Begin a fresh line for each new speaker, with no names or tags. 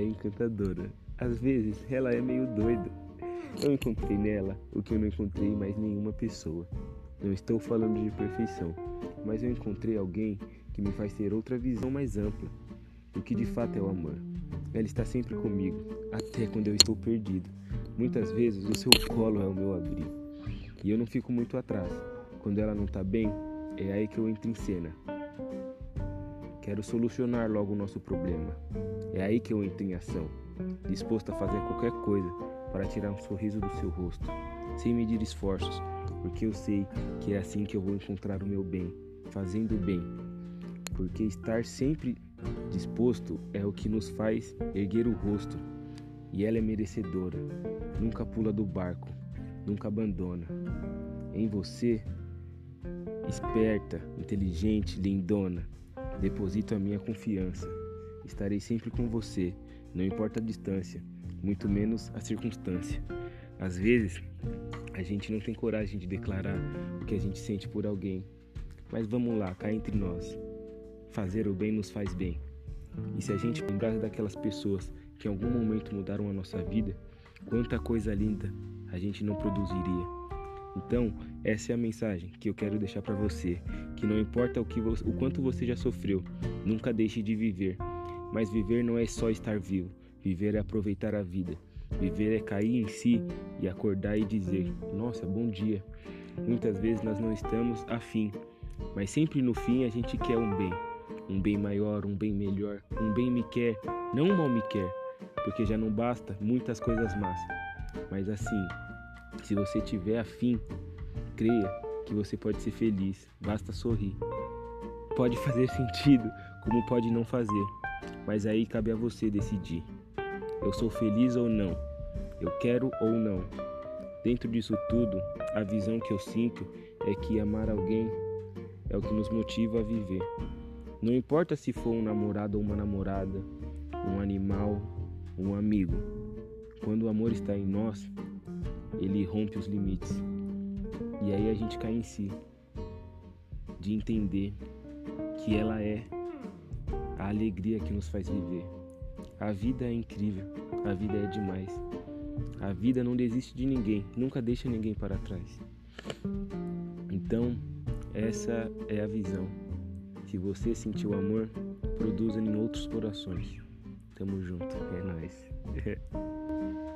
encantadora. Às vezes, ela é meio doida. Eu encontrei nela o que eu não encontrei em mais nenhuma pessoa. Não estou falando de perfeição, mas eu encontrei alguém que me faz ter outra visão mais ampla do que de fato é o amor. Ela está sempre comigo, até quando eu estou perdido. Muitas vezes o seu colo é o meu abrigo. E eu não fico muito atrás. Quando ela não está bem, é aí que eu entro em cena. Quero solucionar logo o nosso problema. É aí que eu entro em ação, disposto a fazer qualquer coisa para tirar um sorriso do seu rosto, sem medir esforços, porque eu sei que é assim que eu vou encontrar o meu bem, fazendo o bem. Porque estar sempre disposto é o que nos faz erguer o rosto, e ela é merecedora, nunca pula do barco, nunca abandona. Em você, esperta, inteligente, lindona, deposito a minha confiança. Estarei sempre com você, não importa a distância, muito menos a circunstância. Às vezes, a gente não tem coragem de declarar o que a gente sente por alguém, mas vamos lá, cá entre nós. Fazer o bem nos faz bem. E se a gente lembrar daquelas pessoas que em algum momento mudaram a nossa vida, quanta coisa linda a gente não produziria. Então, essa é a mensagem que eu quero deixar para você, que não importa o, que o quanto você já sofreu, nunca deixe de viver. Mas viver não é só estar vivo, viver é aproveitar a vida. Viver é cair em si e acordar e dizer: Nossa, bom dia. Muitas vezes nós não estamos afim, mas sempre no fim a gente quer um bem, um bem maior, um bem melhor, um bem me quer, não um mal me quer, porque já não basta muitas coisas más. Mas assim, se você tiver afim, creia que você pode ser feliz, basta sorrir. Pode fazer sentido, como pode não fazer, mas aí cabe a você decidir. Eu sou feliz ou não? Eu quero ou não? Dentro disso tudo, a visão que eu sinto é que amar alguém é o que nos motiva a viver. Não importa se for um namorado ou uma namorada, um animal, um amigo. Quando o amor está em nós, ele rompe os limites. E aí a gente cai em si de entender que ela é a alegria que nos faz viver. A vida é incrível, a vida é demais. A vida não desiste de ninguém, nunca deixa ninguém para trás. Então, essa é a visão. Se você sentiu amor, produza em outros corações. Tamo junto, é nóis.